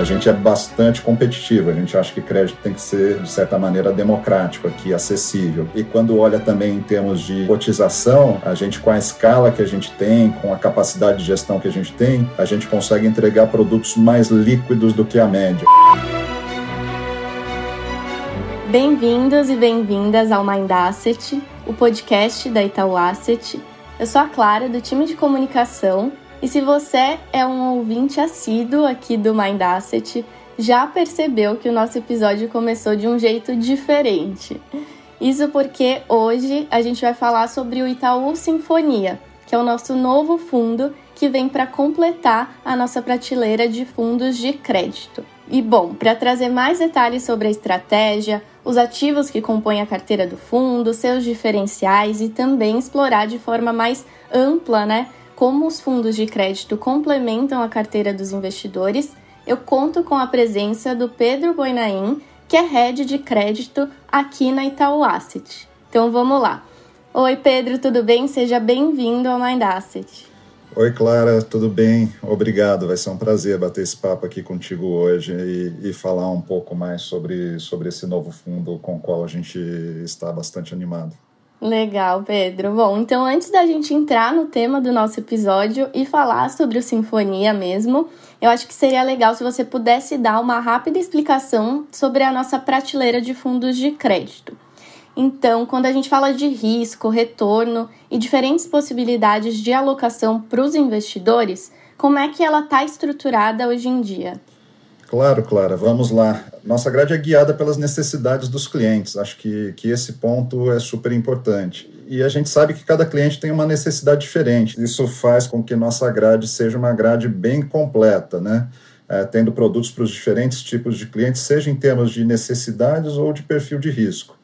A gente é bastante competitivo, a gente acha que crédito tem que ser, de certa maneira, democrático aqui, acessível. E quando olha também em termos de cotização, a gente, com a escala que a gente tem, com a capacidade de gestão que a gente tem, a gente consegue entregar produtos mais líquidos do que a média. Bem-vindos e bem-vindas ao Mind Asset, o podcast da Itaú Asset. Eu sou a Clara, do time de comunicação, e se você é um ouvinte assíduo aqui do Mind Asset, já percebeu que o nosso episódio começou de um jeito diferente. Isso porque hoje a gente vai falar sobre o Itaú Sinfonia, que é o nosso novo fundo que vem para completar a nossa prateleira de fundos de crédito. E bom, para trazer mais detalhes sobre a estratégia, os ativos que compõem a carteira do fundo, seus diferenciais e também explorar de forma mais ampla, né, como os fundos de crédito complementam a carteira dos investidores, eu conto com a presença do Pedro Boinain, que é head de crédito aqui na Itaú Asset. Então vamos lá. Oi Pedro, tudo bem? Seja bem-vindo ao Mind Asset. Oi Clara, tudo bem? Obrigado, vai ser um prazer bater esse papo aqui contigo hoje e, e, falar um pouco mais sobre, sobre esse novo fundo com o qual a gente está bastante animado. Legal, Pedro. Bom, então antes da gente entrar no tema do nosso episódio e falar sobre o Sinfonia mesmo, eu acho que seria legal se você pudesse dar uma rápida explicação sobre a nossa prateleira de fundos de crédito. Então, quando a gente fala de risco, retorno e diferentes possibilidades de alocação para os investidores, como é que ela está estruturada hoje em dia? Claro, Clara, vamos lá. Nossa grade é guiada pelas necessidades dos clientes. Acho que, que esse ponto é super importante. E a gente sabe que cada cliente tem uma necessidade diferente. Isso faz com que nossa grade seja uma grade bem completa, né? É, tendo produtos para os diferentes tipos de clientes, seja em termos de necessidades ou de perfil de risco.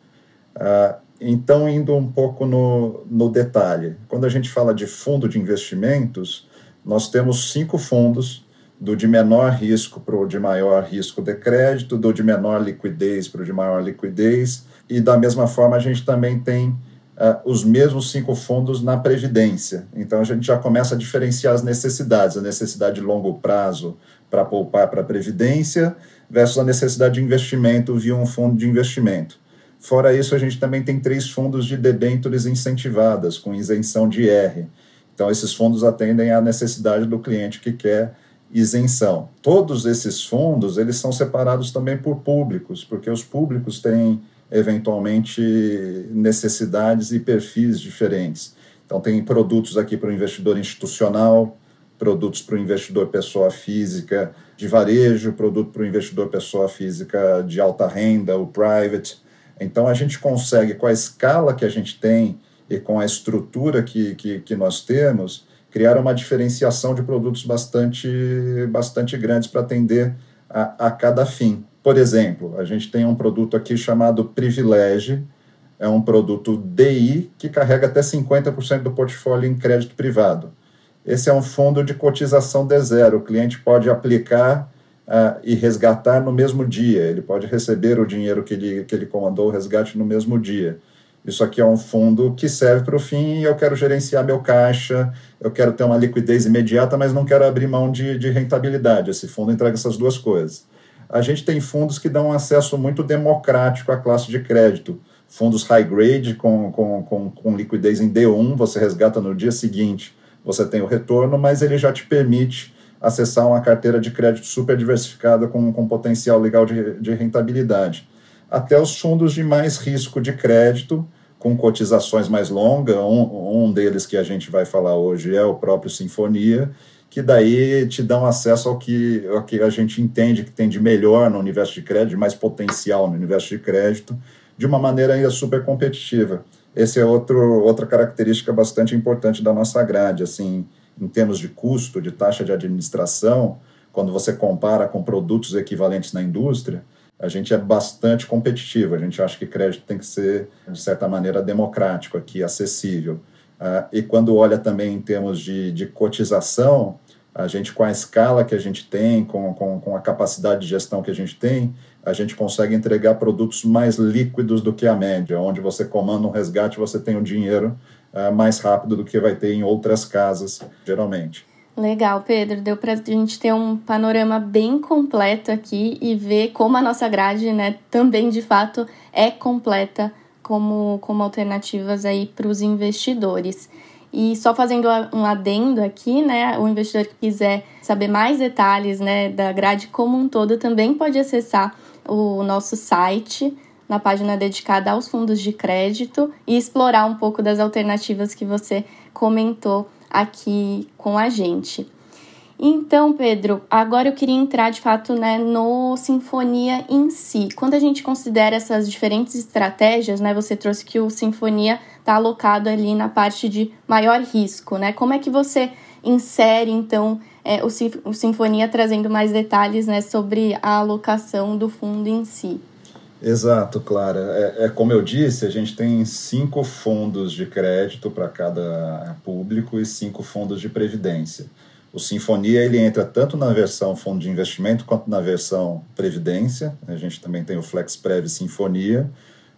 É, então, indo um pouco no, no detalhe, quando a gente fala de fundo de investimentos, nós temos cinco fundos do de menor risco para o de maior risco de crédito, do de menor liquidez para o de maior liquidez, e da mesma forma a gente também tem uh, os mesmos cinco fundos na Previdência. Então a gente já começa a diferenciar as necessidades, a necessidade de longo prazo para poupar para a Previdência versus a necessidade de investimento via um fundo de investimento. Fora isso, a gente também tem três fundos de debêntures incentivadas, com isenção de IR. Então, esses fundos atendem à necessidade do cliente que quer isenção. Todos esses fundos, eles são separados também por públicos, porque os públicos têm eventualmente necessidades e perfis diferentes. Então tem produtos aqui para o investidor institucional, produtos para o investidor pessoa física de varejo, produto para o investidor pessoa física de alta renda, o private. Então a gente consegue, com a escala que a gente tem e com a estrutura que, que, que nós temos, criaram uma diferenciação de produtos bastante, bastante grandes para atender a, a cada fim. Por exemplo, a gente tem um produto aqui chamado Privilege, é um produto DI que carrega até 50% do portfólio em crédito privado. Esse é um fundo de cotização de zero. O cliente pode aplicar uh, e resgatar no mesmo dia. Ele pode receber o dinheiro que ele, que ele comandou o resgate no mesmo dia. Isso aqui é um fundo que serve para o fim, eu quero gerenciar meu caixa, eu quero ter uma liquidez imediata, mas não quero abrir mão de, de rentabilidade. Esse fundo entrega essas duas coisas. A gente tem fundos que dão acesso muito democrático à classe de crédito. Fundos high grade com, com, com, com liquidez em D1, você resgata no dia seguinte, você tem o retorno, mas ele já te permite acessar uma carteira de crédito super diversificada com, com potencial legal de, de rentabilidade. Até os fundos de mais risco de crédito, com cotizações mais longas. Um, um deles que a gente vai falar hoje é o próprio Sinfonia, que daí te dão acesso ao que, ao que a gente entende que tem de melhor no universo de crédito, de mais potencial no universo de crédito, de uma maneira ainda super competitiva. Essa é outro, outra característica bastante importante da nossa grade, assim, em termos de custo, de taxa de administração, quando você compara com produtos equivalentes na indústria, a gente é bastante competitivo. A gente acha que crédito tem que ser, de certa maneira, democrático aqui, acessível. Uh, e quando olha também em termos de, de cotização, a gente, com a escala que a gente tem, com, com, com a capacidade de gestão que a gente tem, a gente consegue entregar produtos mais líquidos do que a média, onde você comanda um resgate, você tem o dinheiro uh, mais rápido do que vai ter em outras casas, geralmente. Legal, Pedro. Deu para a gente ter um panorama bem completo aqui e ver como a nossa grade, né, também de fato é completa como, como alternativas aí para os investidores. E só fazendo um adendo aqui, né, o investidor que quiser saber mais detalhes, né, da grade como um todo também pode acessar o nosso site na página dedicada aos fundos de crédito e explorar um pouco das alternativas que você comentou aqui com a gente. Então, Pedro, agora eu queria entrar de fato né, no Sinfonia em si. Quando a gente considera essas diferentes estratégias, né, você trouxe que o Sinfonia está alocado ali na parte de maior risco, né? Como é que você insere, então, é, o, Sinfonia trazendo mais detalhes né, sobre a alocação do fundo em si? Exato, Clara. É, é, como eu disse, a gente tem cinco fundos de crédito para cada público e cinco fundos de previdência. O Sinfonia ele entra tanto na versão fundo de investimento quanto na versão previdência. A gente também tem o FlexPrev Sinfonia,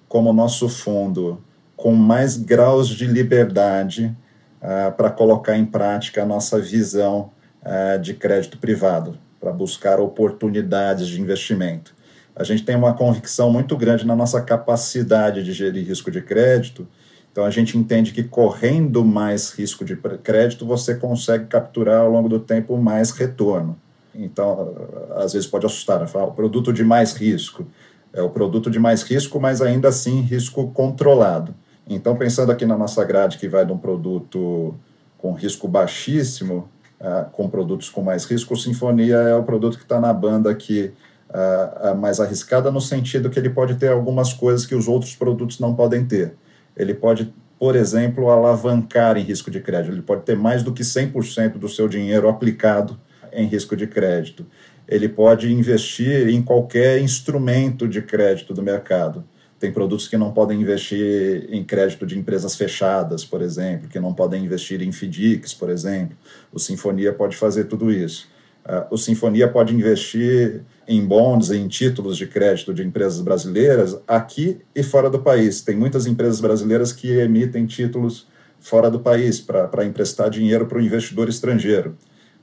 como nosso fundo com mais graus de liberdade uh, para colocar em prática a nossa visão uh, de crédito privado, para buscar oportunidades de investimento a gente tem uma convicção muito grande na nossa capacidade de gerir risco de crédito. Então, a gente entende que correndo mais risco de crédito, você consegue capturar ao longo do tempo mais retorno. Então, às vezes pode assustar, né? O produto de mais risco. É o produto de mais risco, mas ainda assim risco controlado. Então, pensando aqui na nossa grade, que vai de um produto com risco baixíssimo, uh, com produtos com mais risco, o Sinfonia é o produto que está na banda que uh, mais arriscada no sentido que ele pode ter algumas coisas que os outros produtos não podem ter. Ele pode, por exemplo, alavancar em risco de crédito. Ele pode ter mais do que 100% do seu dinheiro aplicado em risco de crédito. Ele pode investir em qualquer instrumento de crédito do mercado. Tem produtos que não podem investir em crédito de empresas fechadas, por exemplo, que não podem investir em FDICs, por exemplo. O Sinfonia pode fazer tudo isso. Uh, o Sinfonia pode investir em bonds, em títulos de crédito de empresas brasileiras aqui e fora do país. Tem muitas empresas brasileiras que emitem títulos fora do país para emprestar dinheiro para o investidor estrangeiro.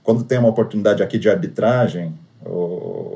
Quando tem uma oportunidade aqui de arbitragem,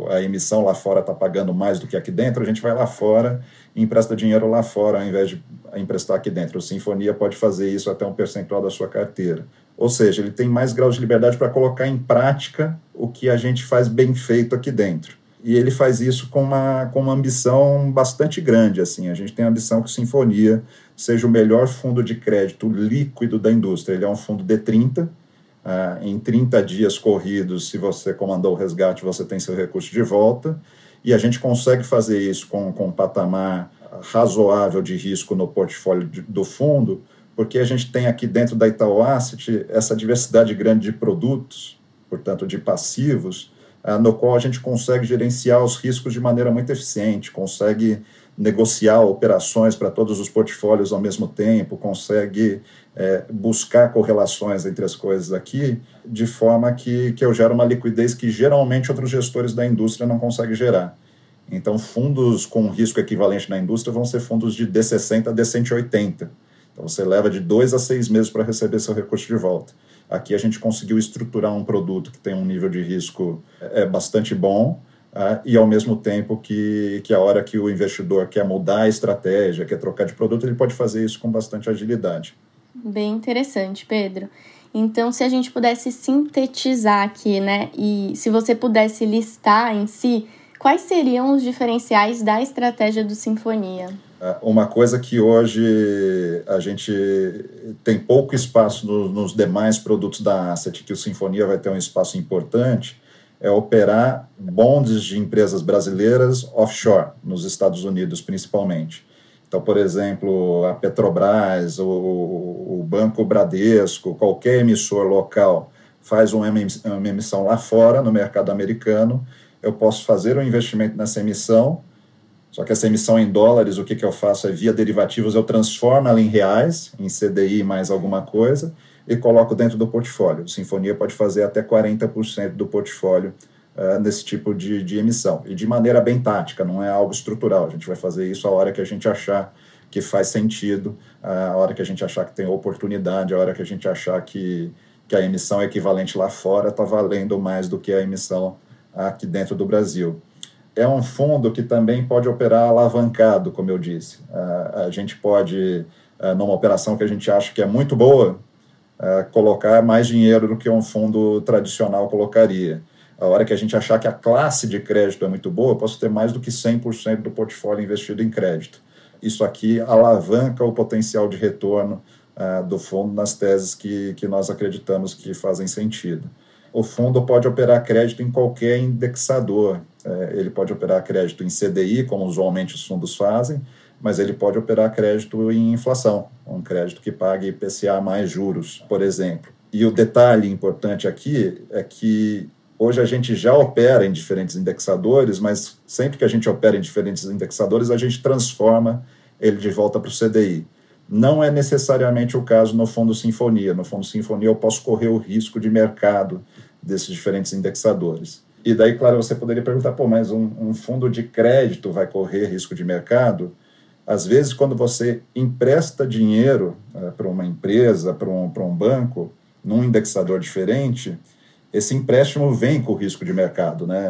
a emissão lá fora está pagando mais do que aqui dentro, a gente vai lá fora e empresta dinheiro lá fora ao invés de emprestar aqui dentro. O Sinfonia pode fazer isso até um percentual da sua carteira. Ou seja, ele tem mais graus de liberdade para colocar em prática o que a gente faz bem feito aqui dentro e ele faz isso com uma, com uma ambição bastante grande. assim A gente tem a ambição que Sinfonia seja o melhor fundo de crédito líquido da indústria. Ele é um fundo de 30. Uh, em 30 dias corridos, se você comandou o resgate, você tem seu recurso de volta. E a gente consegue fazer isso com, com um patamar razoável de risco no portfólio de, do fundo, porque a gente tem aqui dentro da Itaú Asset essa diversidade grande de produtos, portanto, de passivos, ah, no qual a gente consegue gerenciar os riscos de maneira muito eficiente, consegue negociar operações para todos os portfólios ao mesmo tempo, consegue é, buscar correlações entre as coisas aqui, de forma que, que eu gero uma liquidez que geralmente outros gestores da indústria não conseguem gerar. Então, fundos com risco equivalente na indústria vão ser fundos de D60 a D180. Então, você leva de dois a seis meses para receber seu recurso de volta. Aqui a gente conseguiu estruturar um produto que tem um nível de risco é, bastante bom, uh, e ao mesmo tempo que, que a hora que o investidor quer mudar a estratégia, quer trocar de produto, ele pode fazer isso com bastante agilidade. Bem interessante, Pedro. Então, se a gente pudesse sintetizar aqui, né, e se você pudesse listar em si, quais seriam os diferenciais da estratégia do Sinfonia? É, uma coisa que hoje a gente tem pouco espaço no, nos demais produtos da Asset, que o Sinfonia vai ter um espaço importante, é operar bonds de empresas brasileiras offshore, nos Estados Unidos principalmente. Então, por exemplo, a Petrobras, o, o Banco Bradesco, qualquer emissor local faz uma emissão lá fora, no mercado americano, eu posso fazer um investimento nessa emissão só que essa emissão em dólares, o que, que eu faço é via derivativos, eu transformo ela em reais, em CDI mais alguma coisa, e coloco dentro do portfólio. Sinfonia pode fazer até 40% do portfólio uh, nesse tipo de, de emissão. E de maneira bem tática, não é algo estrutural. A gente vai fazer isso a hora que a gente achar que faz sentido, a hora que a gente achar que tem oportunidade, a hora que a gente achar que, que a emissão equivalente lá fora está valendo mais do que a emissão aqui dentro do Brasil. É um fundo que também pode operar alavancado, como eu disse. A, gente pode, numa operação que a gente acha que é muito boa, colocar mais dinheiro do que um fundo tradicional colocaria. A hora que a gente achar que a classe de crédito é muito boa, eu posso ter mais do que 100% do portfólio investido em crédito. Isso aqui alavanca o potencial de retorno do fundo nas teses que, que nós acreditamos que fazem sentido. O fundo pode operar crédito em qualquer indexador. É, ele pode operar crédito em CDI, como usualmente os fundos fazem, mas ele pode operar crédito em inflação, um crédito que pague IPCA mais juros, por exemplo. E o detalhe importante aqui é que hoje a gente já opera em diferentes indexadores, mas sempre que a gente opera em diferentes indexadores, a gente transforma ele de volta para o CDI. Não é necessariamente o caso no Fundo Sinfonia. No Fundo Sinfonia, eu posso correr o risco de mercado desses diferentes indexadores. E daí, claro, você poderia perguntar, pô, mas um, um fundo de crédito vai correr risco de mercado? Às vezes, quando você empresta dinheiro uh, para uma empresa, para um, um banco, num indexador diferente, esse empréstimo vem com risco de mercado, né?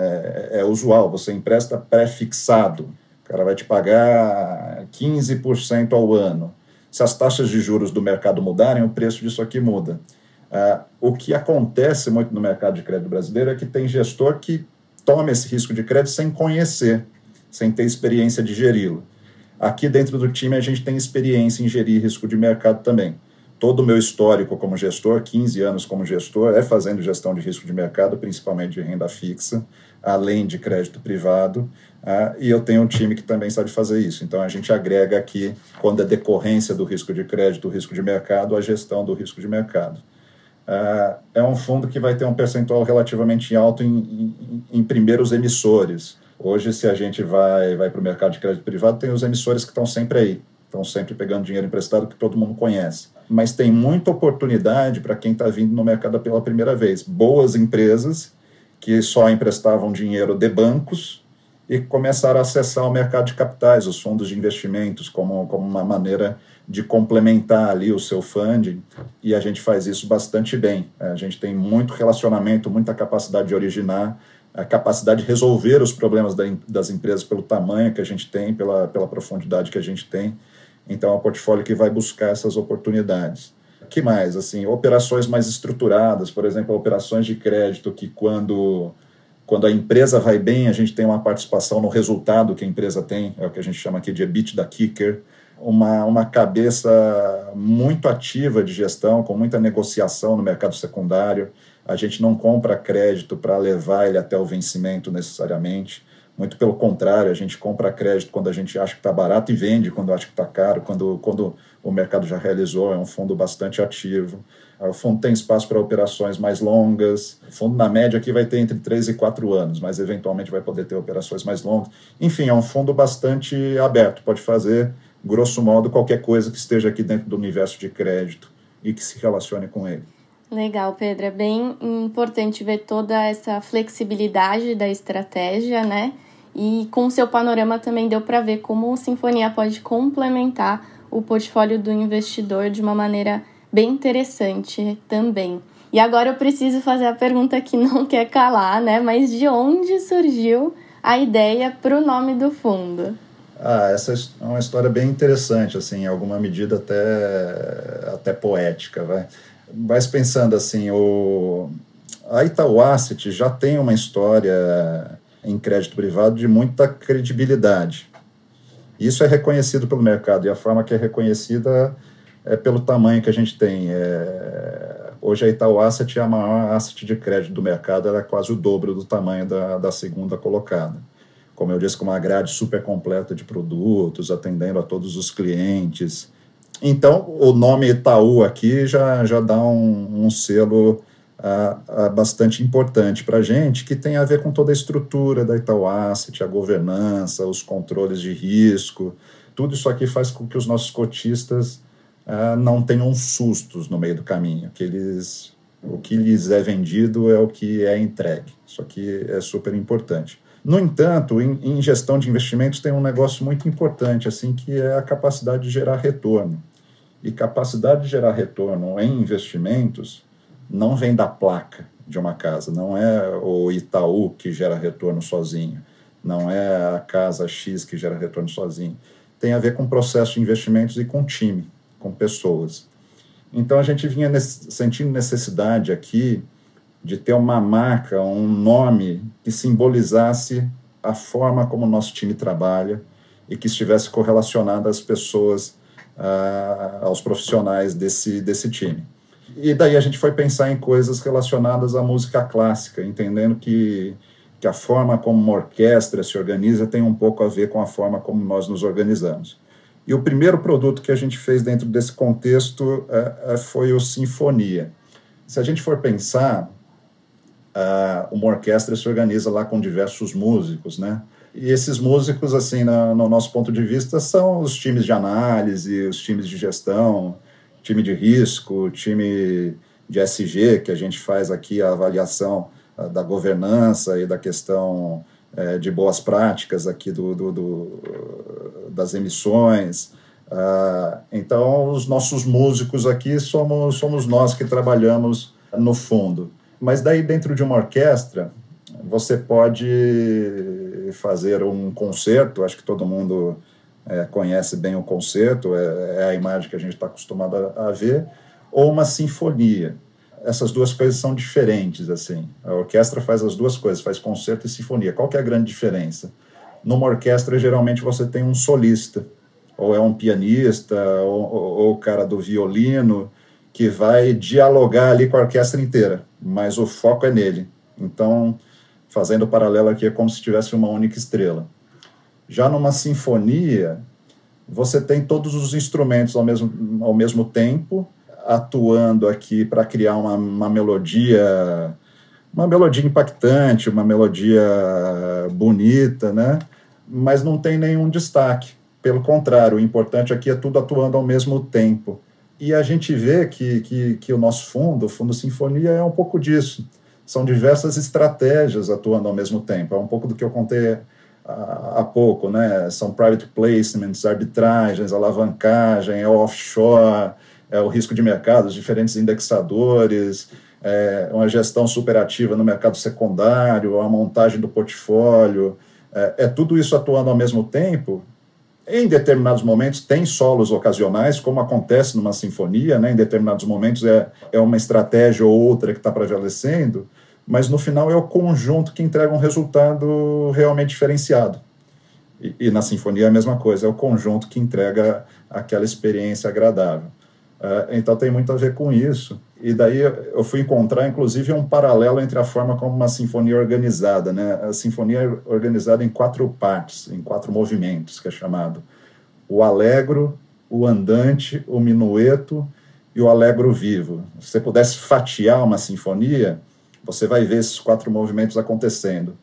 É, é usual, você empresta pré-fixado. O cara vai te pagar 15% ao ano se as taxas de juros do mercado mudarem, o preço disso aqui muda. Uh, o que acontece muito no mercado de crédito brasileiro é que tem gestor que toma esse risco de crédito sem conhecer, sem ter experiência de geri-lo. Aqui dentro do time a gente tem experiência em gerir risco de mercado também. Todo o meu histórico como gestor, 15 anos como gestor, é fazendo gestão de risco de mercado, principalmente de renda fixa, além de crédito privado. Ah, e eu tenho um time que também sabe fazer isso. Então a gente agrega aqui, quando é decorrência do risco de crédito, o risco de mercado, a gestão do risco de mercado. Ah, é um fundo que vai ter um percentual relativamente alto em, em, em primeiros emissores. Hoje, se a gente vai, vai para o mercado de crédito privado, tem os emissores que estão sempre aí, estão sempre pegando dinheiro emprestado que todo mundo conhece. Mas tem muita oportunidade para quem está vindo no mercado pela primeira vez. Boas empresas que só emprestavam dinheiro de bancos e começaram a acessar o mercado de capitais, os fundos de investimentos, como, como uma maneira de complementar ali o seu funding, e a gente faz isso bastante bem. A gente tem muito relacionamento, muita capacidade de originar, a capacidade de resolver os problemas das empresas pelo tamanho que a gente tem, pela, pela profundidade que a gente tem. Então, é um portfólio que vai buscar essas oportunidades. que mais? Assim, operações mais estruturadas, por exemplo, operações de crédito que quando quando a empresa vai bem, a gente tem uma participação no resultado que a empresa tem, é o que a gente chama aqui de EBITDA kicker, uma, uma cabeça muito ativa de gestão, com muita negociação no mercado secundário. A gente não compra crédito para levar ele até o vencimento necessariamente. Muito pelo contrário, a gente compra crédito quando a gente acha que está barato e vende quando acha que está caro, quando, quando o mercado já realizou. É um fundo bastante ativo. O fundo tem espaço para operações mais longas. O fundo, na média, aqui vai ter entre 3 e 4 anos, mas eventualmente vai poder ter operações mais longas. Enfim, é um fundo bastante aberto, pode fazer, grosso modo, qualquer coisa que esteja aqui dentro do universo de crédito e que se relacione com ele. Legal, Pedro. É bem importante ver toda essa flexibilidade da estratégia, né? E com o seu panorama também deu para ver como o Sinfonia pode complementar o portfólio do investidor de uma maneira bem interessante também. E agora eu preciso fazer a pergunta que não quer calar, né? Mas de onde surgiu a ideia para o nome do fundo? Ah, essa é uma história bem interessante, assim, em alguma medida até, até poética, vai. Mas pensando assim, o, a Itaú Asset já tem uma história em crédito privado de muita credibilidade. Isso é reconhecido pelo mercado e a forma que é reconhecida é pelo tamanho que a gente tem. É, hoje a Itaú Asset é a maior asset de crédito do mercado, ela é quase o dobro do tamanho da, da segunda colocada. Como eu disse, com uma grade super completa de produtos, atendendo a todos os clientes. Então, o nome Itaú aqui já, já dá um, um selo uh, uh, bastante importante para a gente, que tem a ver com toda a estrutura da Itaú Asset, a governança, os controles de risco. Tudo isso aqui faz com que os nossos cotistas uh, não tenham sustos no meio do caminho, que eles, o que lhes é vendido é o que é entregue. Isso aqui é super importante. No entanto, em, em, gestão de investimentos tem um negócio muito importante, assim, que é a capacidade de gerar retorno. E capacidade de gerar retorno em investimentos não vem da placa de uma casa, não é o Itaú que gera retorno sozinho, não é a casa X que gera retorno sozinho. Tem a ver com processo de investimentos e com time, com pessoas. Então a gente vinha nesse, sentindo necessidade aqui de ter uma marca, um nome que simbolizasse a forma como o nosso time trabalha e que estivesse correlacionado às pessoas, uh, aos profissionais desse, desse time. E daí a gente foi pensar em coisas relacionadas à música clássica, entendendo que, que a forma como uma orquestra se organiza tem um pouco a ver com a forma como nós nos organizamos. E o primeiro produto que a gente fez dentro desse contexto uh, uh, foi o Sinfonia. Se a gente for pensar, uh, uma orquestra se organiza lá com diversos músicos, né? E esses músicos, assim, no, no, nosso ponto de vista, são os times de análise, os times de gestão, time de risco, time de SG, que a gente faz aqui a avaliação uh, da governança e da questão uh, de boas práticas aqui do, do, do das emissões. Uh, então, os nossos músicos aqui somos, somos nós que trabalhamos no fundo. Mas daí dentro de uma orquestra, você pode fazer um concerto, acho que todo mundo é, conhece bem o concerto, é, é, a imagem que a gente está acostumado a, a, ver, ou uma sinfonia. Essas duas coisas são diferentes, assim. A orquestra faz as duas coisas, faz concerto e sinfonia. Qual que é a grande diferença? Numa orquestra, geralmente, você tem um solista, ou é um pianista, ou, ou, ou o cara do violino, que vai dialogar ali com a orquestra inteira mas o foco é nele. Então, fazendo o paralelo aqui, é como se tivesse uma única estrela. Já numa sinfonia, você tem todos os instrumentos ao mesmo, ao mesmo tempo, atuando aqui para criar uma, uma melodia, uma melodia impactante, uma melodia bonita, né? Mas não tem nenhum destaque. Pelo contrário, o importante aqui é tudo atuando ao mesmo tempo. E a gente vê que, que, que o nosso fundo, o Fundo Sinfonia, é um pouco disso. São diversas estratégias atuando ao mesmo tempo. É um pouco do que eu contei há pouco, né? São private placements, arbitragens, alavancagem, é offshore, é o risco de mercado, os diferentes indexadores, é uma gestão superativa no mercado secundário, a montagem do portfólio, é, é tudo isso atuando ao mesmo tempo em determinados momentos tem solos ocasionais, como acontece numa sinfonia, né? em determinados momentos é, é uma estratégia ou outra que está prevalecendo, mas no final é o conjunto que entrega um resultado realmente diferenciado. E, e na sinfonia é a mesma coisa, é o conjunto que entrega aquela experiência agradável. Uh, então tem muito a ver com isso. E daí eu fui encontrar, inclusive, um paralelo entre a forma como uma sinfonia é organizada. Né? A sinfonia é organizada em quatro partes, em quatro movimentos, que é chamado o alegro, o andante, o minueto e o alegro vivo. Se você pudesse fatiar uma sinfonia, você vai ver esses quatro movimentos acontecendo.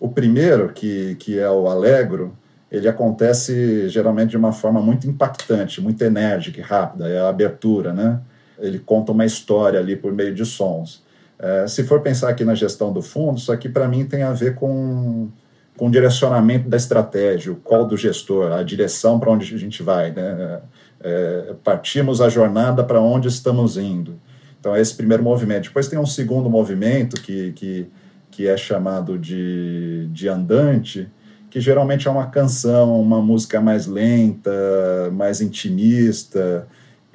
O primeiro, que, que é o alegro, ele acontece geralmente de uma forma muito impactante, muito enérgica e rápida, é a abertura, né? Ele conta uma história ali por meio de sons. É, se for pensar aqui na gestão do fundo, isso aqui para mim tem a ver com, com o direcionamento da estratégia, o qual do gestor, a direção para onde a gente vai, né? É, partimos a jornada para onde estamos indo. Então, é esse primeiro movimento. Depois tem um segundo movimento que, que, que é chamado de, de andante, que geralmente é uma canção, uma música mais lenta, mais intimista.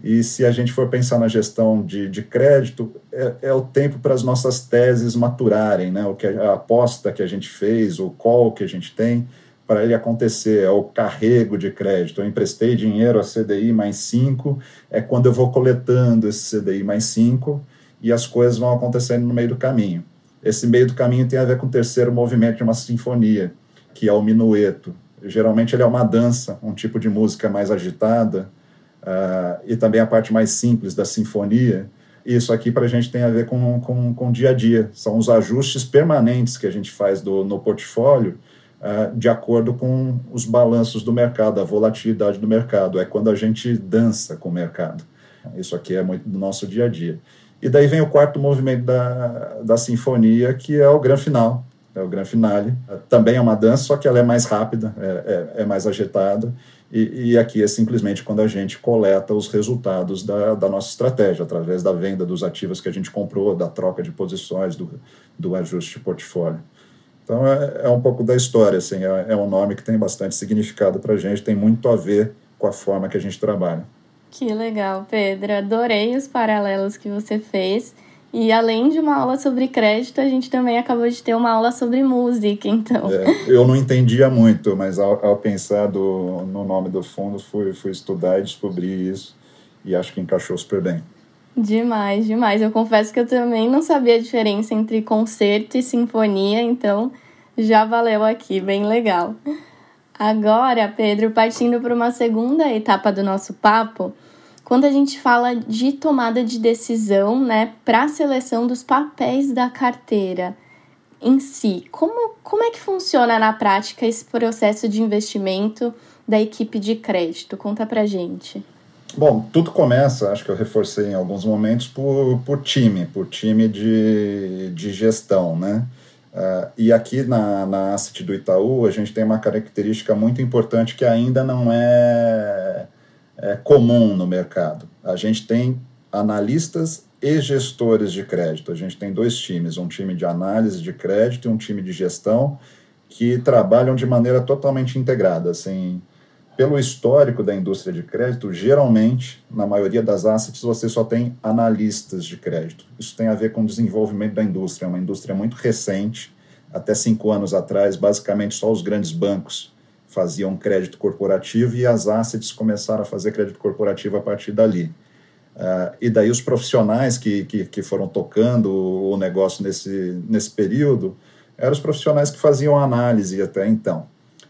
E se a gente for pensar na gestão de, de crédito, é, é o tempo para as nossas teses maturarem, né? O que a, a aposta que a gente fez, o call que a gente tem, para ele acontecer, é o carrego de crédito. Eu emprestei dinheiro a CDI mais 5, é quando eu vou coletando esse CDI mais 5 e as coisas vão acontecendo no meio do caminho. Esse meio do caminho tem a ver com o terceiro movimento de uma sinfonia, que é o minueto. Geralmente ele é uma dança, um tipo de música mais agitada, uh, e também a parte mais simples da sinfonia. Isso aqui para a gente tem a ver com, com, com o dia a dia. São os ajustes permanentes que a gente faz do, no portfólio uh, de acordo com os balanços do mercado, a volatilidade do mercado. É quando a gente dança com o mercado. Isso aqui é muito do nosso dia a dia. E daí vem o quarto movimento da, da sinfonia, que é o grande final, é o grande finale. Também é uma dança, só que ela é mais rápida, é, é, é mais agitada. E, e, aqui é simplesmente quando a gente coleta os resultados da, da, nossa estratégia, através da venda dos ativos que a gente comprou, da troca de posições, do, do ajuste de portfólio. Então, é, é um pouco da história, assim, é, é um nome que tem bastante significado para a gente, tem muito a ver com a forma que a gente trabalha. Que legal, Pedro. Adorei os paralelos que você fez. E além de uma aula sobre crédito, a gente também acabou de ter uma aula sobre música, então. É, eu não entendia muito, mas ao, ao pensar do, no nome do fundo, fui, fui estudar e descobri isso. E acho que encaixou super bem. Demais, demais. Eu confesso que eu também não sabia a diferença entre concerto e sinfonia, então já valeu aqui, bem legal. Agora, Pedro, partindo para uma segunda etapa do nosso papo, quando a gente fala de tomada de decisão, né, para a seleção dos papéis da carteira em si, como, como é que funciona na prática esse processo de investimento da equipe de crédito? Conta para gente. Bom, tudo começa, acho que eu reforcei em alguns momentos, por, por time, por time de, de gestão, né? Uh, e aqui na, na Asset do Itaú, a gente tem uma característica muito importante que ainda não é é, comum no mercado. A gente tem analistas e gestores de crédito. A gente tem dois times, um time de análise de crédito e um time de gestão que trabalham de maneira totalmente integrada. Assim, pelo histórico da indústria de crédito, geralmente, na maioria das assets, você só tem analistas de crédito. Isso tem a ver com o desenvolvimento da indústria. É uma indústria muito recente. Até cinco anos atrás, basicamente só os grandes bancos faziam crédito corporativo e as assets começaram a fazer crédito corporativo a partir dali. Uh, e daí os profissionais que, que, que, foram tocando o negócio nesse, nesse período eram os profissionais que faziam análise até então.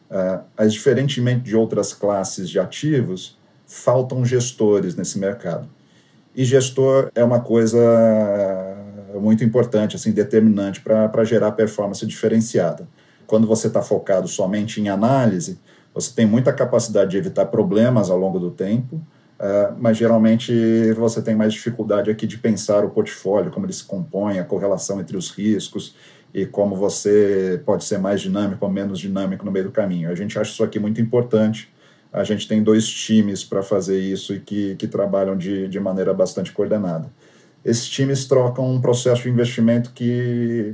Uh, mas, diferentemente de outras classes de ativos, faltam gestores nesse mercado. E gestor é uma coisa muito importante, assim, determinante para gerar performance diferenciada quando você está focado somente em análise, você tem muita capacidade de evitar problemas ao longo do tempo, uh, mas geralmente você tem mais dificuldade aqui de pensar o portfólio, como ele se compõe, a correlação entre os riscos e como você pode ser mais dinâmico ou menos dinâmico no meio do caminho. A gente acha isso aqui muito importante. A gente tem dois times para fazer isso e que, que trabalham de, de maneira bastante coordenada. Esses times trocam um processo de investimento que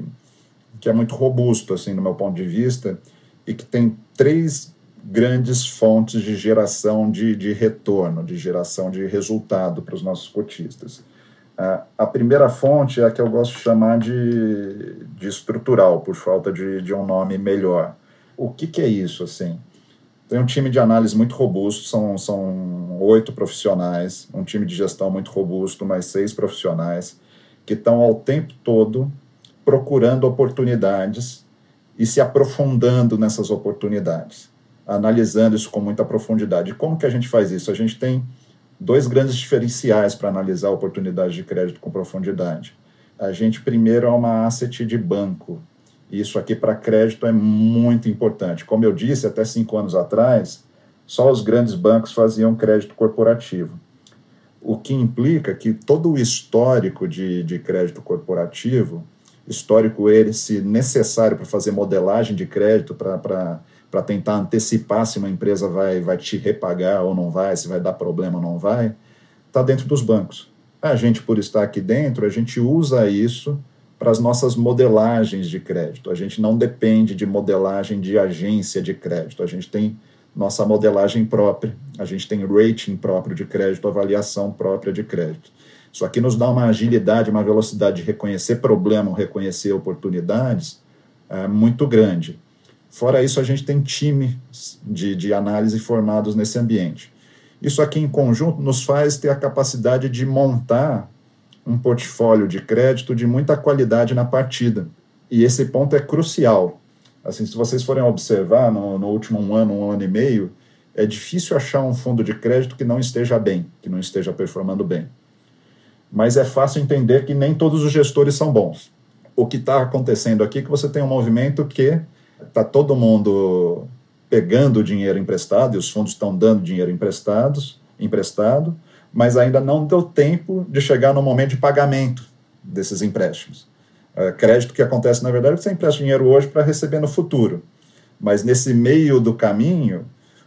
que é muito robusto, assim, no meu ponto de vista, e que tem três grandes fontes de geração de, de retorno, de geração de resultado para os nossos cotistas. A primeira fonte é a que eu gosto de chamar de, de estrutural, por falta de, de um nome melhor. O que, que é isso, assim? Tem um time de análise muito robusto, são, são oito profissionais, um time de gestão muito robusto, mais seis profissionais, que estão ao tempo todo procurando oportunidades e se aprofundando nessas oportunidades, analisando isso com muita profundidade. Como que a gente faz isso? A gente tem dois grandes diferenciais para analisar oportunidades de crédito com profundidade. A gente primeiro é uma asset de banco. Isso aqui para crédito é muito importante. Como eu disse, até cinco anos atrás, só os grandes bancos faziam crédito corporativo. O que implica que todo o histórico de, de crédito corporativo histórico esse necessário para fazer modelagem de crédito, para tentar antecipar se uma empresa vai, vai te repagar ou não vai, se vai dar problema ou não vai, está dentro dos bancos. A gente, por estar aqui dentro, a gente usa isso para as nossas modelagens de crédito. A gente não depende de modelagem de agência de crédito. A gente tem nossa modelagem própria, a gente tem rating próprio de crédito, avaliação própria de crédito. Isso aqui nos dá uma agilidade, uma velocidade de reconhecer problema, reconhecer oportunidades é, muito grande. Fora isso, a gente tem times de, de análise formados nesse ambiente. Isso aqui em conjunto nos faz ter a capacidade de montar um portfólio de crédito de muita qualidade na partida. E esse ponto é crucial. Assim, se vocês forem observar no, no último um ano, um ano e meio, é difícil achar um fundo de crédito que não esteja bem, que não esteja performando bem mas é fácil entender que nem todos os gestores são bons. O que está acontecendo aqui é que você tem um movimento que está todo mundo pegando dinheiro emprestado, e os fundos estão dando dinheiro emprestados, emprestado, mas ainda não deu tempo de chegar no momento de pagamento desses empréstimos. É, crédito que acontece, na verdade, é você empresta dinheiro hoje para receber no futuro. Mas nesse meio do caminho,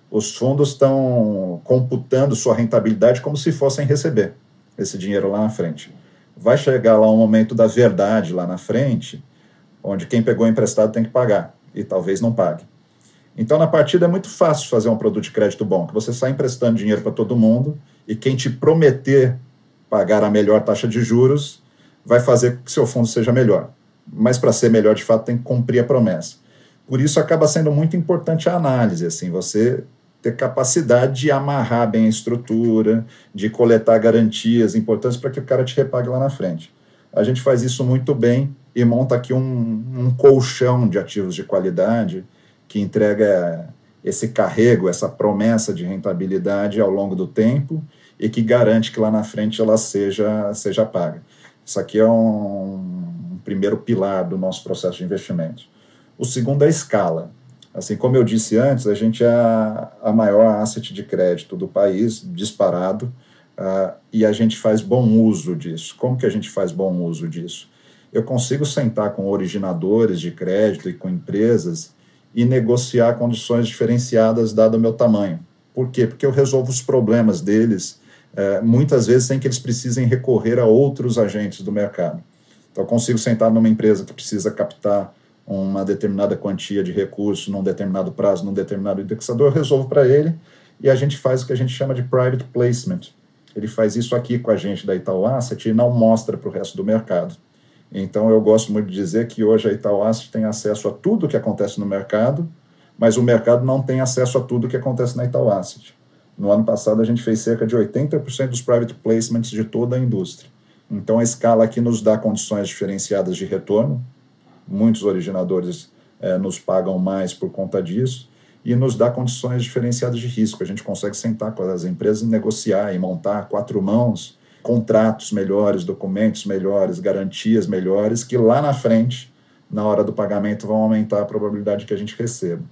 os fundos estão computando sua rentabilidade como se fossem receber esse dinheiro lá na frente. Vai chegar lá um momento da verdade lá na frente, onde quem pegou emprestado tem que pagar e talvez não pague. Então, na partida é muito fácil fazer um produto de crédito bom, que você sai emprestando dinheiro para todo mundo e quem te prometer pagar a melhor taxa de juros vai fazer que seu fundo seja melhor. Mas para ser melhor, de fato, tem que cumprir a promessa. Por isso acaba sendo muito importante a análise, assim, você ter capacidade de amarrar bem a estrutura, de coletar garantias importantes para que o cara te repague lá na frente. A gente faz isso muito bem e monta aqui um, um colchão de ativos de qualidade que entrega esse carrego, essa promessa de rentabilidade ao longo do tempo e que garante que lá na frente ela seja, seja paga. Isso aqui é um, um primeiro pilar do nosso processo de investimento. O segundo é a escala. Assim, como eu disse antes, a gente é a, maior asset de crédito do país, disparado, uh, e a gente faz bom uso disso. Como que a gente faz bom uso disso? Eu consigo sentar com originadores de crédito e com empresas e negociar condições diferenciadas dado o meu tamanho. Por quê? Porque eu resolvo os problemas deles, é, muitas vezes sem que eles precisem recorrer a outros agentes do mercado. Então, eu consigo sentar numa empresa que precisa captar uma determinada quantia de recursos num determinado prazo, num determinado indexador, eu resolvo para ele e a gente faz o que a gente chama de private placement. Ele faz isso aqui com a gente da Itaú Asset e não mostra para o resto do mercado. Então, eu gosto muito de dizer que hoje a Itaú Asset tem acesso a tudo o que acontece no mercado, mas o mercado não tem acesso a tudo o que acontece na Itaú Asset. No ano passado, a gente fez cerca de 80% dos private placements de toda a indústria. Então, a escala aqui nos dá condições diferenciadas de retorno. Muitos originadores é, nos pagam mais por conta disso e nos dá condições diferenciadas de risco. A gente consegue sentar com as empresas e negociar e montar quatro mãos contratos melhores, documentos melhores, garantias melhores, que lá na frente, na hora do pagamento, vão aumentar a probabilidade que a gente receba.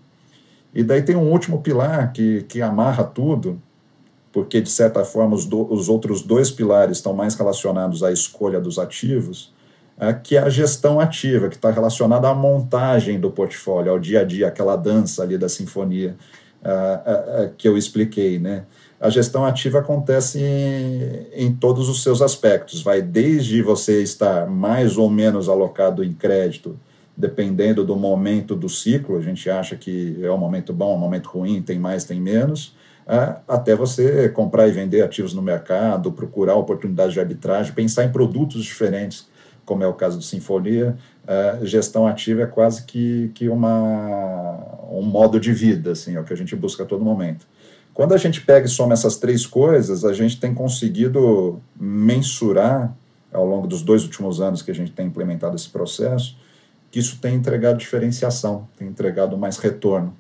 E daí tem um último pilar que, que amarra tudo, porque de certa forma os, do, os outros dois pilares estão mais relacionados à escolha dos ativos, que é a gestão ativa, que está relacionada à montagem do portfólio, ao dia a dia, aquela dança ali da sinfonia é, é, é que eu expliquei, né? a gestão ativa acontece em, em, todos os seus aspectos. Vai desde você estar mais ou menos alocado em crédito, dependendo do momento do ciclo, a gente acha que é um momento bom, um momento ruim, tem mais, tem menos, é, até você comprar e vender ativos no mercado, procurar oportunidades de arbitragem, pensar em produtos diferentes, como é o caso do Sinfonia. É, gestão ativa é quase que, que uma, um modo de vida, assim, é o que a gente busca a todo momento. Quando a gente pega e soma essas três coisas, a gente tem conseguido mensurar, ao longo dos dois últimos anos que a gente tem implementado esse processo, que isso tem entregado diferenciação, tem entregado mais retorno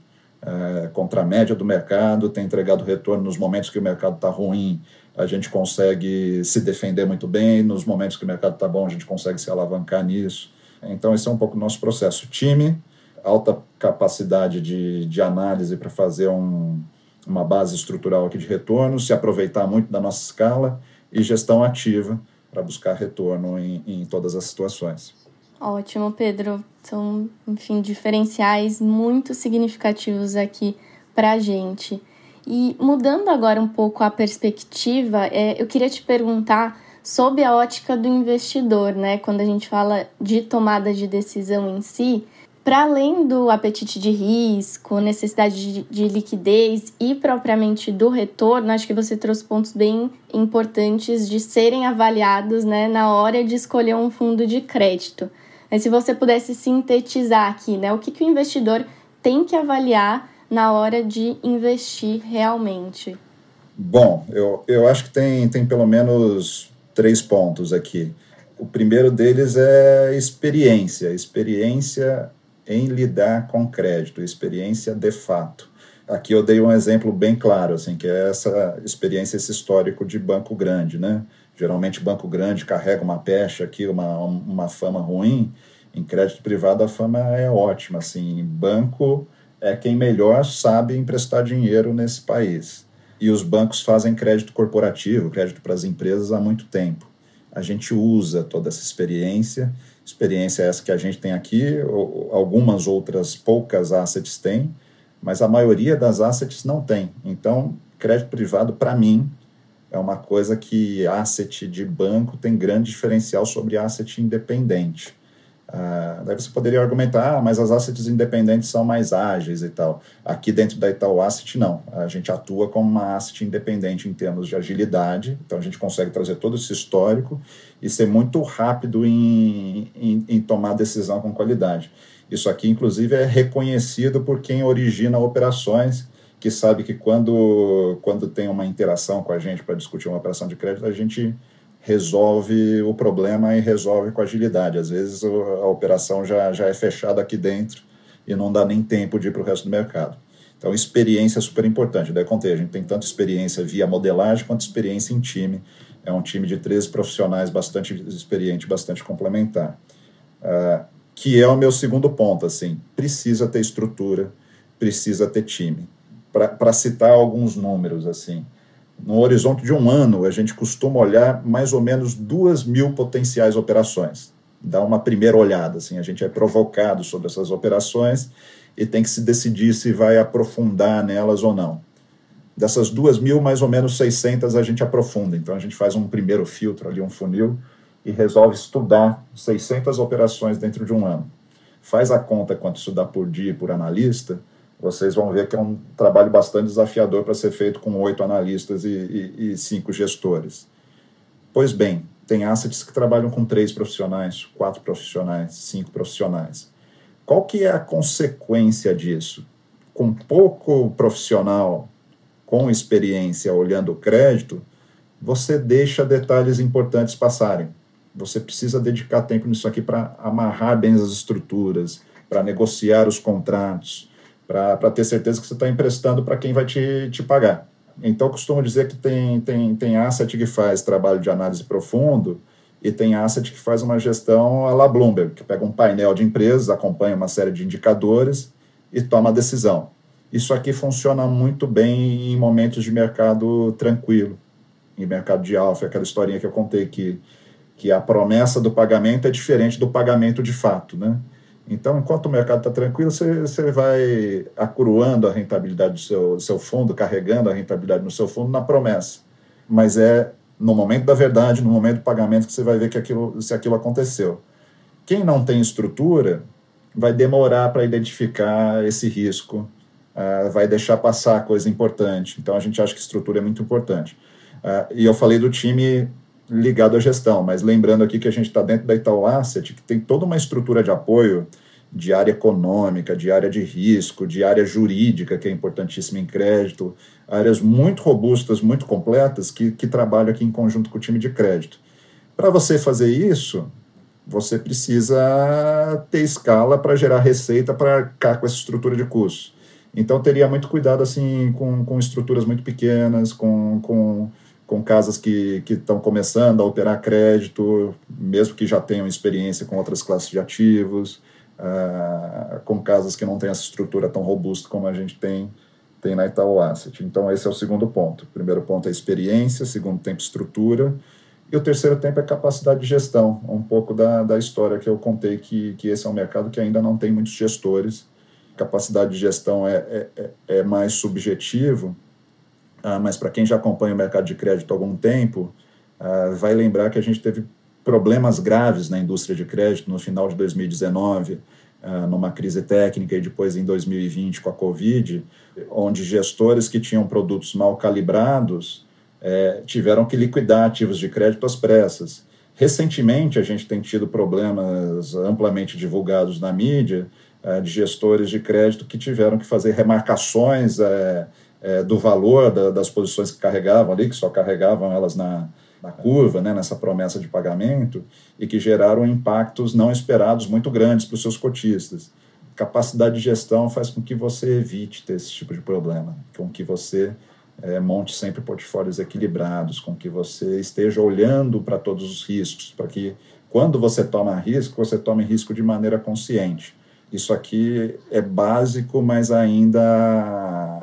é, contra a média do mercado, tem entregado retorno nos momentos que o mercado está ruim, a gente consegue se defender muito bem, nos momentos que o mercado está bom, a gente consegue se alavancar nisso. Então, esse é um pouco o nosso processo. Time, alta capacidade de, de análise para fazer um, uma base estrutural aqui de retorno, se aproveitar muito da nossa escala e gestão ativa para buscar retorno em, em todas as situações. Ótimo, Pedro. São, enfim, diferenciais muito significativos aqui para a gente. E mudando agora um pouco a perspectiva, é, eu queria te perguntar sob a ótica do investidor, né? Quando a gente fala de tomada de decisão em si, para além do apetite de risco, necessidade de, de, liquidez e propriamente do retorno, acho que você trouxe pontos bem importantes de serem avaliados né, na hora de escolher um fundo de crédito. Mas se você pudesse sintetizar aqui, né, o que, que o investidor tem que avaliar na hora de investir realmente? Bom, eu, eu acho que tem, tem pelo menos três pontos aqui. O primeiro deles é experiência. Experiência em lidar com crédito, experiência de fato. Aqui eu dei um exemplo bem claro, assim, que é essa experiência, esse histórico de banco grande, né? Geralmente banco grande carrega uma pecha aqui, uma, uma fama ruim. Em crédito privado a fama é ótima, assim. Banco é quem melhor sabe emprestar dinheiro nesse país. E os bancos fazem crédito corporativo, crédito para as empresas há muito tempo. A gente usa toda essa experiência experiência essa que a gente tem aqui, algumas outras poucas assets têm, mas a maioria das assets não tem. Então, crédito privado, para mim, é uma coisa que asset de banco tem grande diferencial sobre asset independente. Uh, daí você poderia argumentar, ah, mas as assets independentes são mais ágeis e tal. Aqui dentro da Itaú Asset, não. A gente atua como uma asset independente em termos de agilidade, então a gente consegue trazer todo esse histórico e ser muito rápido em, em, em tomar decisão com qualidade. Isso aqui, inclusive, é reconhecido por quem origina operações, que sabe que quando, quando tem uma interação com a gente para discutir uma operação de crédito, a gente resolve o problema e resolve com agilidade. Às vezes a operação já, já é fechada aqui dentro e não dá nem tempo de ir para o resto do mercado. Então, experiência é super importante. Daí, contei, a gente tem tanto experiência via modelagem quanto experiência em time. É um time de 13 profissionais bastante experiente, bastante complementar. Uh, que é o meu segundo ponto, assim, precisa ter estrutura, precisa ter time. Para citar alguns números, assim, no horizonte de um ano, a gente costuma olhar mais ou menos duas mil potenciais operações. Dá uma primeira olhada, assim, a gente é provocado sobre essas operações e tem que se decidir se vai aprofundar nelas ou não. Dessas duas mil, mais ou menos 600 a gente aprofunda. Então a gente faz um primeiro filtro ali, um funil, e resolve estudar 600 operações dentro de um ano. Faz a conta quanto isso dá por dia por analista, vocês vão ver que é um trabalho bastante desafiador para ser feito com oito analistas e, cinco gestores. Pois bem, tem assets que trabalham com três profissionais, quatro profissionais, cinco profissionais. Qual que é a consequência disso? Com pouco profissional com experiência olhando o crédito, você deixa detalhes importantes passarem. Você precisa dedicar tempo nisso aqui para amarrar bem as estruturas, para negociar os contratos, para ter certeza que você está emprestando para quem vai te, te pagar. Então, costumo dizer que tem, tem, tem asset que faz trabalho de análise profundo e tem asset que faz uma gestão à la Bloomberg, que pega um painel de empresas, acompanha uma série de indicadores e toma a decisão. Isso aqui funciona muito bem em momentos de mercado tranquilo, em mercado de alfa, aquela historinha que eu contei que, que a promessa do pagamento é diferente do pagamento de fato, né? Então, enquanto o mercado está tranquilo, você, você vai acruando a rentabilidade do seu, seu fundo, carregando a rentabilidade no seu fundo na promessa. Mas é no momento da verdade, no momento do pagamento, que você vai ver que aquilo, se aquilo aconteceu. Quem não tem estrutura vai demorar para identificar esse risco, uh, vai deixar passar coisa importante. Então, a gente acha que estrutura é muito importante. Uh, e eu falei do time ligado à gestão, mas lembrando aqui que a gente está dentro da Itaú Asset, que tem toda uma estrutura de apoio de área econômica, de área de risco, de área jurídica, que é importantíssima em crédito, áreas muito robustas, muito completas, que, que trabalham aqui em conjunto com o time de crédito. Para você fazer isso, você precisa ter escala para gerar receita para cá com essa estrutura de custo. Então, teria muito cuidado assim com, com estruturas muito pequenas, com, com com casas que estão começando a operar crédito, mesmo que já tenham experiência com outras classes de ativos, uh, com casas que não têm essa estrutura tão robusta como a gente tem, tem na Itaú Asset. Então, esse é o segundo ponto. O primeiro ponto é experiência, segundo tempo, estrutura, e o terceiro tempo é capacidade de gestão, um pouco da, da história que eu contei, que, que esse é um mercado que ainda não tem muitos gestores. Capacidade de gestão é, é, é, é mais subjetivo, ah, mas para quem já acompanha o mercado de crédito há algum tempo, ah, vai lembrar que a gente teve problemas graves na indústria de crédito no final de 2019, ah, numa crise técnica e depois em 2020 com a Covid, onde gestores que tinham produtos mal calibrados eh, tiveram que liquidar ativos de crédito às pressas. Recentemente, a gente tem tido problemas amplamente divulgados na mídia de gestores de crédito que tiveram que fazer remarcações eh, é, do valor da, das posições que carregavam ali, que só carregavam elas na, na curva, né, nessa promessa de pagamento, e que geraram impactos não esperados muito grandes para os seus cotistas. Capacidade de gestão faz com que você evite ter esse tipo de problema, com que você é, monte sempre portfólios equilibrados, com que você esteja olhando para todos os riscos, para que quando você toma risco, você tome risco de maneira consciente. Isso aqui é básico, mas ainda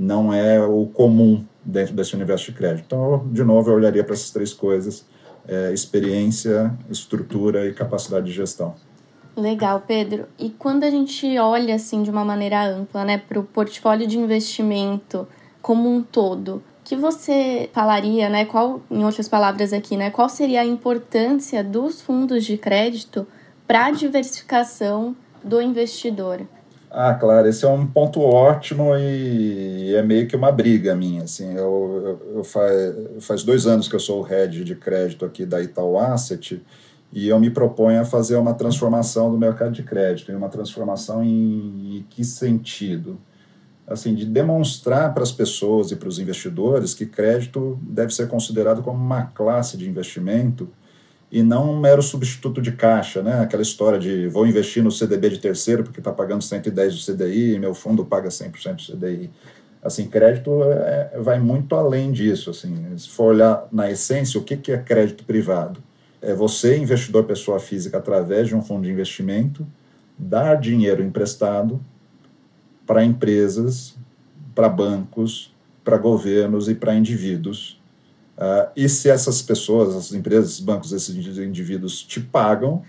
não é o comum dentro desse universo de crédito. Então, de novo, eu olharia para essas três coisas: é, experiência, estrutura e capacidade de gestão. Legal, Pedro. E quando a gente olha assim de uma maneira ampla, né, para o portfólio de investimento como um todo, que você falaria, né, qual, em outras palavras aqui, né, qual seria a importância dos fundos de crédito para a diversificação do investidor? Ah, claro, esse é um ponto ótimo e é meio que uma briga minha. Assim, eu, eu, eu faz, faz dois anos que eu sou o head de crédito aqui da Itaú Asset e eu me proponho a fazer uma transformação do mercado de crédito. E uma transformação em, em que sentido? Assim, de demonstrar para as pessoas e para os investidores que crédito deve ser considerado como uma classe de investimento e não um mero substituto de caixa, né? Aquela história de vou investir no CDB de terceiro porque está pagando 110 do CDI e meu fundo paga 100% do CDI. Assim, crédito é, vai muito além disso. Assim, se for olhar na essência, o que, que é crédito privado? É você, investidor pessoa física, através de um fundo de investimento, dar dinheiro emprestado para empresas, para bancos, para governos e para indivíduos Uh, e se essas pessoas, essas empresas, bancos, esses indivíduos te pagam,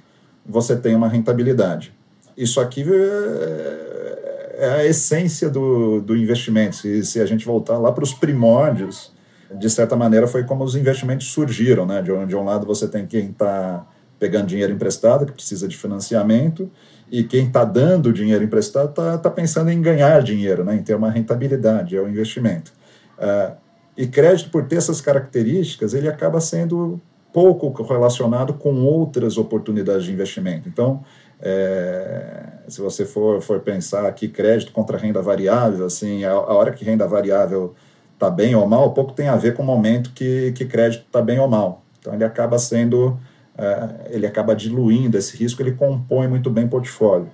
você tem uma rentabilidade. Isso aqui é, é a essência do, do investimento. Se, se a gente voltar lá para os primórdios, de certa maneira foi como os investimentos surgiram. Né? De, de um lado você tem quem está pegando dinheiro emprestado, que precisa de financiamento, e quem está dando dinheiro emprestado está tá pensando em ganhar dinheiro, né? em ter uma rentabilidade, é o investimento. Uh, e crédito, por ter essas características, ele acaba sendo pouco relacionado com outras oportunidades de investimento. Então, é, se você for, for pensar aqui crédito contra renda variável, assim, a, a hora que renda variável está bem ou mal, pouco tem a ver com o momento que, que crédito está bem ou mal. Então, ele acaba sendo, é, ele acaba diluindo esse risco, ele compõe muito bem o portfólio.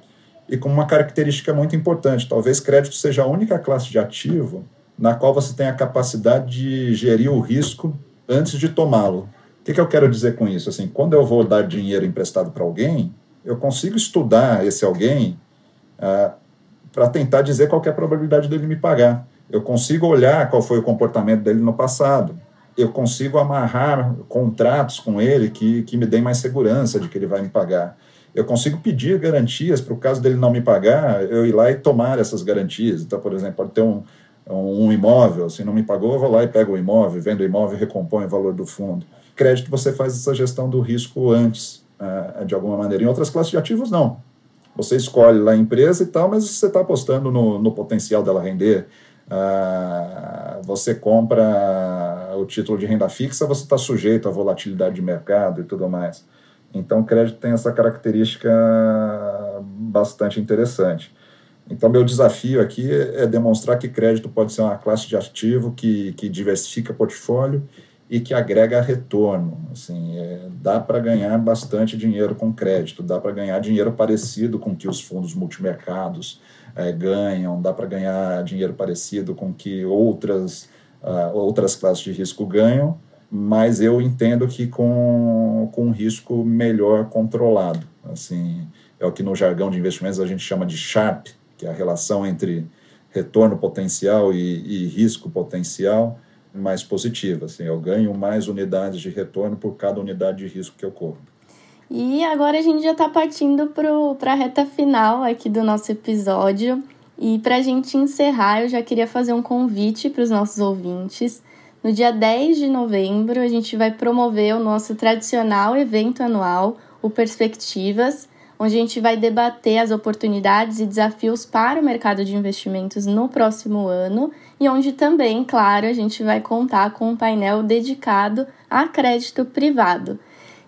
E com uma característica muito importante, talvez crédito seja a única classe de ativo na qual você tem a capacidade de gerir o risco antes de tomá-lo. O que, que, eu quero dizer com isso? Assim, quando eu vou dar dinheiro emprestado para alguém, eu consigo estudar esse alguém ah, para tentar dizer qual é a probabilidade dele me pagar. Eu consigo olhar qual foi o comportamento dele no passado. Eu consigo amarrar contratos com ele que, que me deem mais segurança de que ele vai me pagar. Eu consigo pedir garantias para o caso dele não me pagar, eu ir lá e tomar essas garantias. Então, por exemplo, pode ter um, um imóvel, se não me pagou, eu vou lá e pego o imóvel, vendo o imóvel recompõe o valor do fundo. Crédito, você faz essa gestão do risco antes, uh, de alguma maneira. Em outras classes de ativos, não. Você escolhe lá a empresa e tal, mas você está apostando no, no, potencial dela render. Uh, você compra o título de renda fixa, você está sujeito à volatilidade de mercado e tudo mais. Então, crédito tem essa característica bastante interessante. Então, meu desafio aqui é demonstrar que crédito pode ser uma classe de ativo que, que diversifica portfólio e que agrega retorno. Assim, é, dá para ganhar bastante dinheiro com crédito, dá para ganhar dinheiro parecido com que os fundos multimercados é, ganham, dá para ganhar dinheiro parecido com que outras, uh, outras classes de risco ganham, mas eu entendo que com, com um risco melhor controlado. Assim, é o que no jargão de investimentos a gente chama de Sharp, que é a relação entre retorno potencial e, e risco potencial mais positiva. Assim, eu ganho mais unidades de retorno por cada unidade de risco que eu corro. E agora a gente já está partindo para a reta final aqui do nosso episódio. E para a gente encerrar, eu já queria fazer um convite para os nossos ouvintes. No dia 10 de novembro, a gente vai promover o nosso tradicional evento anual, o Perspectivas, onde a gente vai debater as oportunidades e desafios para o mercado de investimentos no próximo ano e onde também, claro, a gente vai contar com um painel dedicado a crédito privado.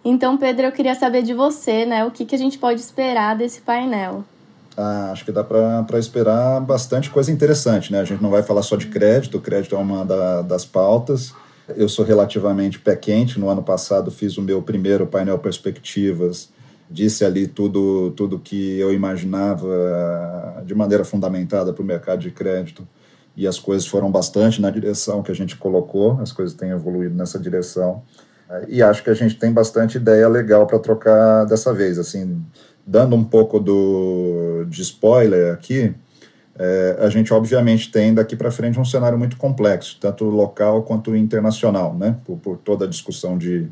Então, Pedro, eu queria saber de você, né, o que, que a gente pode esperar desse painel. Ah, acho que dá para esperar bastante coisa interessante, né? A gente não vai falar só de crédito, o crédito é uma da, das pautas. Eu sou relativamente pé quente. No ano passado fiz o meu primeiro painel Perspectivas disse ali tudo tudo que eu imaginava de maneira fundamentada para o mercado de crédito. E as coisas foram bastante na direção que a gente colocou, as coisas têm evoluído nessa direção. E acho que a gente tem bastante ideia legal para trocar dessa vez, assim, dando um pouco do de spoiler aqui, é, a gente obviamente tem daqui para frente um cenário muito complexo, tanto local quanto internacional, né, por, por toda a discussão de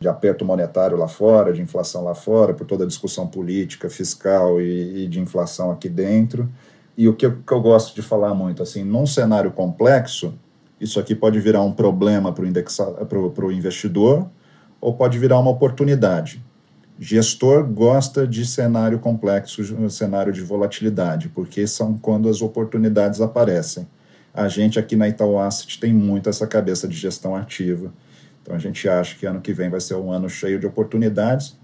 de aperto monetário lá fora, de inflação lá fora, por toda a discussão política, fiscal e, e de inflação aqui dentro. E o que eu, que eu gosto de falar muito, assim, num cenário complexo, isso aqui pode virar um problema para o investidor ou pode virar uma oportunidade. Gestor gosta de cenário complexo, cenário de volatilidade, porque são quando as oportunidades aparecem. A gente aqui na Itaú Asset tem muito essa cabeça de gestão ativa. Então a gente acha que ano que vem vai ser um ano cheio de oportunidades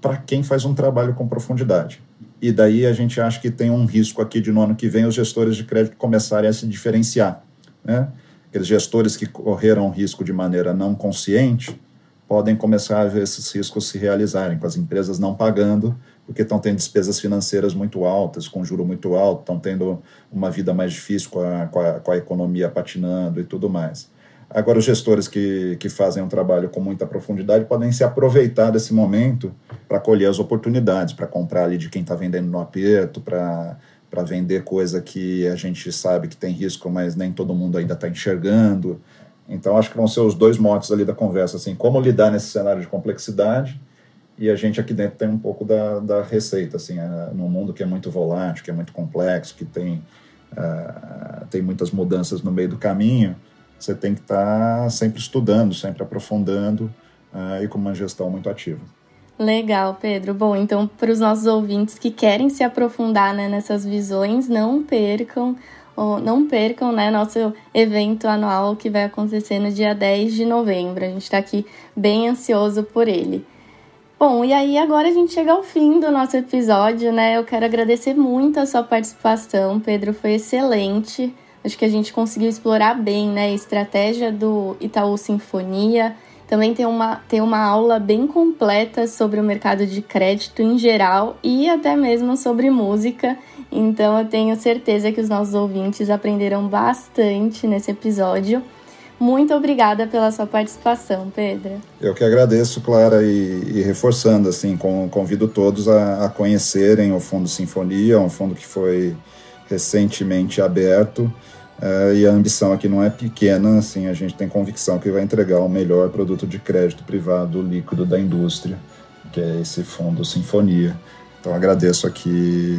para quem faz um trabalho com profundidade. E daí a gente acha que tem um risco aqui de no ano que vem os gestores de crédito começarem a se diferenciar. Né? Aqueles gestores que correram risco de maneira não consciente podem começar a ver esses riscos se realizarem, com as empresas não pagando, porque estão tendo despesas financeiras muito altas, com juro muito alto, estão tendo uma vida mais difícil com a, com a, com a economia patinando e tudo mais. Agora, os gestores que, que fazem um trabalho com muita profundidade podem se aproveitar desse momento para colher as oportunidades, para comprar ali de quem está vendendo no aperto, para para vender coisa que a gente sabe que tem risco, mas nem todo mundo ainda está enxergando. Então, acho que vão ser os dois motes ali da conversa, assim, como lidar nesse cenário de complexidade e a gente aqui dentro tem um pouco da, da receita, assim, é, num mundo que é muito volátil, que é muito complexo, que tem, uh, tem muitas mudanças no meio do caminho, você tem que estar tá sempre estudando, sempre aprofundando uh, e com uma gestão muito ativa. Legal, Pedro. Bom, então, para os nossos ouvintes que querem se aprofundar né, nessas visões, não percam não percam né, nosso evento anual que vai acontecer no dia 10 de novembro. A gente está aqui bem ansioso por ele. Bom, e aí agora a gente chega ao fim do nosso episódio, né? Eu quero agradecer muito a sua participação, Pedro, foi excelente. Acho que a gente conseguiu explorar bem né, a estratégia do Itaú Sinfonia. Também tem uma, tem uma aula bem completa sobre o mercado de crédito em geral e até mesmo sobre música. Então eu tenho certeza que os nossos ouvintes aprenderam bastante nesse episódio. Muito obrigada pela sua participação, Pedro. Eu que agradeço, Clara, e, e reforçando, assim, convido todos a, a conhecerem o Fundo Sinfonia, um fundo que foi recentemente aberto. Uh, e a ambição aqui não é pequena, assim, a gente tem convicção que vai entregar o melhor produto de crédito privado líquido da indústria, que é esse fundo Sinfonia. Então agradeço aqui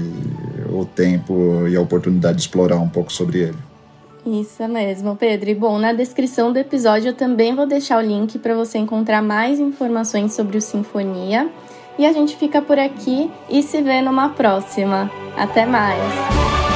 o tempo e a oportunidade de explorar um pouco sobre ele. Isso mesmo, Pedro. E bom, na descrição do episódio eu também vou deixar o link para você encontrar mais informações sobre o Sinfonia. E a gente fica por aqui e se vê numa próxima. Até mais!